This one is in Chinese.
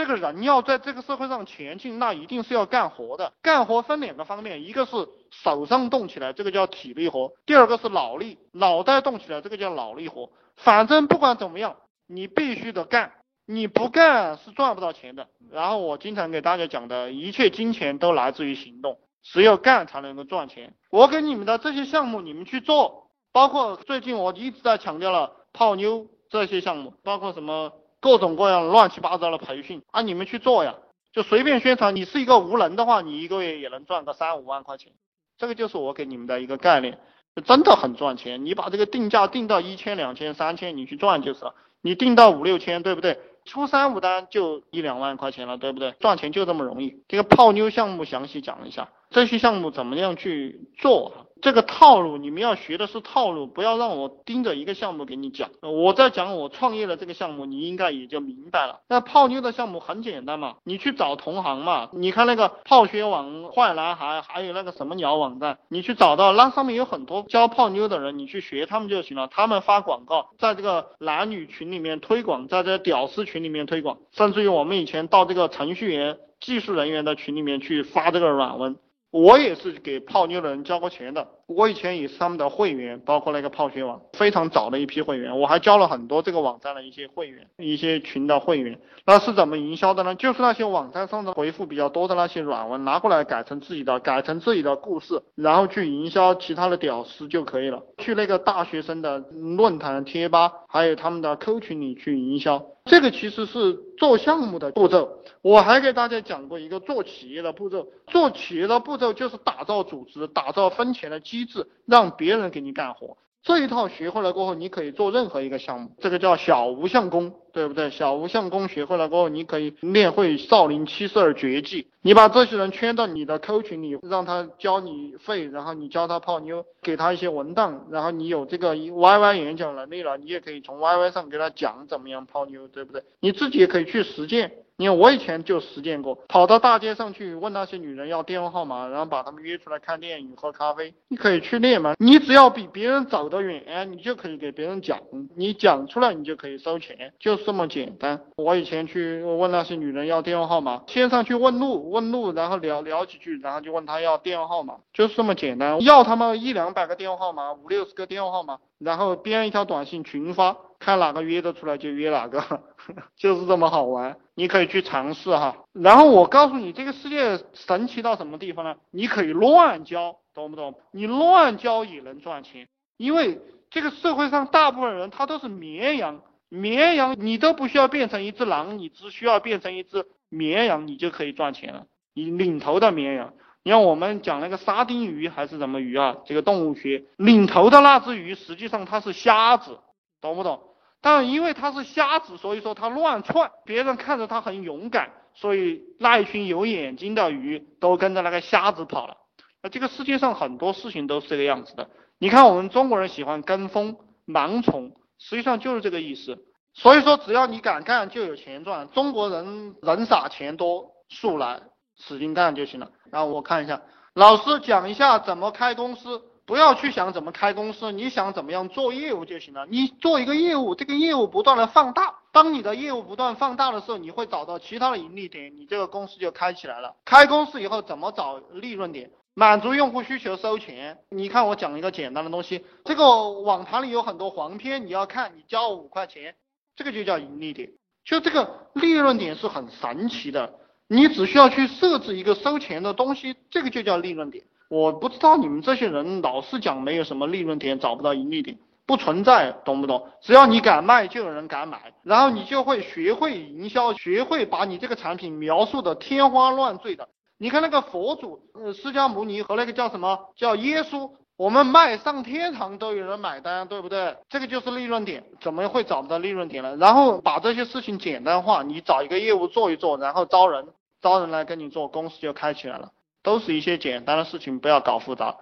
这个人要在这个社会上前进，那一定是要干活的。干活分两个方面，一个是手上动起来，这个叫体力活；第二个是脑力，脑袋动起来，这个叫脑力活。反正不管怎么样，你必须得干，你不干是赚不到钱的。然后我经常给大家讲的，一切金钱都来自于行动，只有干才能够赚钱。我给你们的这些项目，你们去做，包括最近我一直在强调了泡妞这些项目，包括什么。各种各样乱七八糟的培训啊，你们去做呀，就随便宣传。你是一个无能的话，你一个月也能赚个三五万块钱，这个就是我给你们的一个概念，真的很赚钱。你把这个定价定到一千、两千、三千，你去赚就是了。你定到五六千，对不对？出三五单就一两万块钱了，对不对？赚钱就这么容易。这个泡妞项目详细讲一下，这些项目怎么样去做？这个套路你们要学的是套路，不要让我盯着一个项目给你讲。我在讲我创业的这个项目，你应该也就明白了。那泡妞的项目很简单嘛，你去找同行嘛。你看那个泡学网、坏男孩，还有那个什么鸟网站，你去找到那上面有很多教泡妞的人，你去学他们就行了。他们发广告，在这个男女群里面推广，在这屌丝群里面推广，甚至于我们以前到这个程序员、技术人员的群里面去发这个软文。我也是给泡妞的人交过钱的，我以前也是他们的会员，包括那个泡学网，非常早的一批会员，我还交了很多这个网站的一些会员，一些群的会员。那是怎么营销的呢？就是那些网站上的回复比较多的那些软文拿过来改成自己的，改成自己的故事，然后去营销其他的屌丝就可以了。去那个大学生的论坛、贴吧，还有他们的 Q 群里去营销。这个其实是做项目的步骤，我还给大家讲过一个做企业的步骤。做企业的步骤就是打造组织，打造分钱的机制，让别人给你干活。这一套学会了过后，你可以做任何一个项目，这个叫小无相功，对不对？小无相功学会了过后，你可以练会少林七十二绝技。你把这些人圈到你的 Q 群里，让他教你废，然后你教他泡妞，给他一些文档，然后你有这个 YY 演讲能力了，你也可以从 YY 上给他讲怎么样泡妞，对不对？你自己也可以去实践。你看我以前就实践过，跑到大街上去问那些女人要电话号码，然后把她们约出来看电影、喝咖啡。你可以去练嘛，你只要比别人走得远，你就可以给别人讲，你讲出来你就可以收钱，就这么简单。我以前去问那些女人要电话号码，先上去问路，问路，然后聊聊几句，然后就问她要电话号码，就是这么简单。要他们一两百个电话号码，五六十个电话号码，然后编一条短信群发，看哪个约得出来就约哪个。就是这么好玩，你可以去尝试哈。然后我告诉你，这个世界神奇到什么地方呢？你可以乱教，懂不懂？你乱教也能赚钱，因为这个社会上大部分人他都是绵羊，绵羊你都不需要变成一只狼，你只需要变成一只绵羊，你就可以赚钱了。你领头的绵羊，你看我们讲那个沙丁鱼还是什么鱼啊？这个动物学领头的那只鱼，实际上它是瞎子，懂不懂？但因为它是瞎子，所以说它乱窜，别人看着它很勇敢，所以那一群有眼睛的鱼都跟着那个瞎子跑了。那这个世界上很多事情都是这个样子的。你看我们中国人喜欢跟风盲从，实际上就是这个意思。所以说只要你敢干，就有钱赚。中国人人傻钱多，速来，使劲干就行了。然后我看一下，老师讲一下怎么开公司。不要去想怎么开公司，你想怎么样做业务就行了。你做一个业务，这个业务不断的放大，当你的业务不断放大的时候，你会找到其他的盈利点，你这个公司就开起来了。开公司以后怎么找利润点？满足用户需求收钱。你看我讲一个简单的东西，这个网盘里有很多黄片，你要看，你交五块钱，这个就叫盈利点。就这个利润点是很神奇的，你只需要去设置一个收钱的东西，这个就叫利润点。我不知道你们这些人老是讲没有什么利润点，找不到盈利点，不存在，懂不懂？只要你敢卖，就有人敢买，然后你就会学会营销，学会把你这个产品描述的天花乱坠的。你看那个佛祖，呃，释迦牟尼和那个叫什么叫耶稣，我们卖上天堂都有人买单，对不对？这个就是利润点，怎么会找不到利润点呢？然后把这些事情简单化，你找一个业务做一做，然后招人，招人来跟你做，公司就开起来了。都是一些简单的事情，不要搞复杂。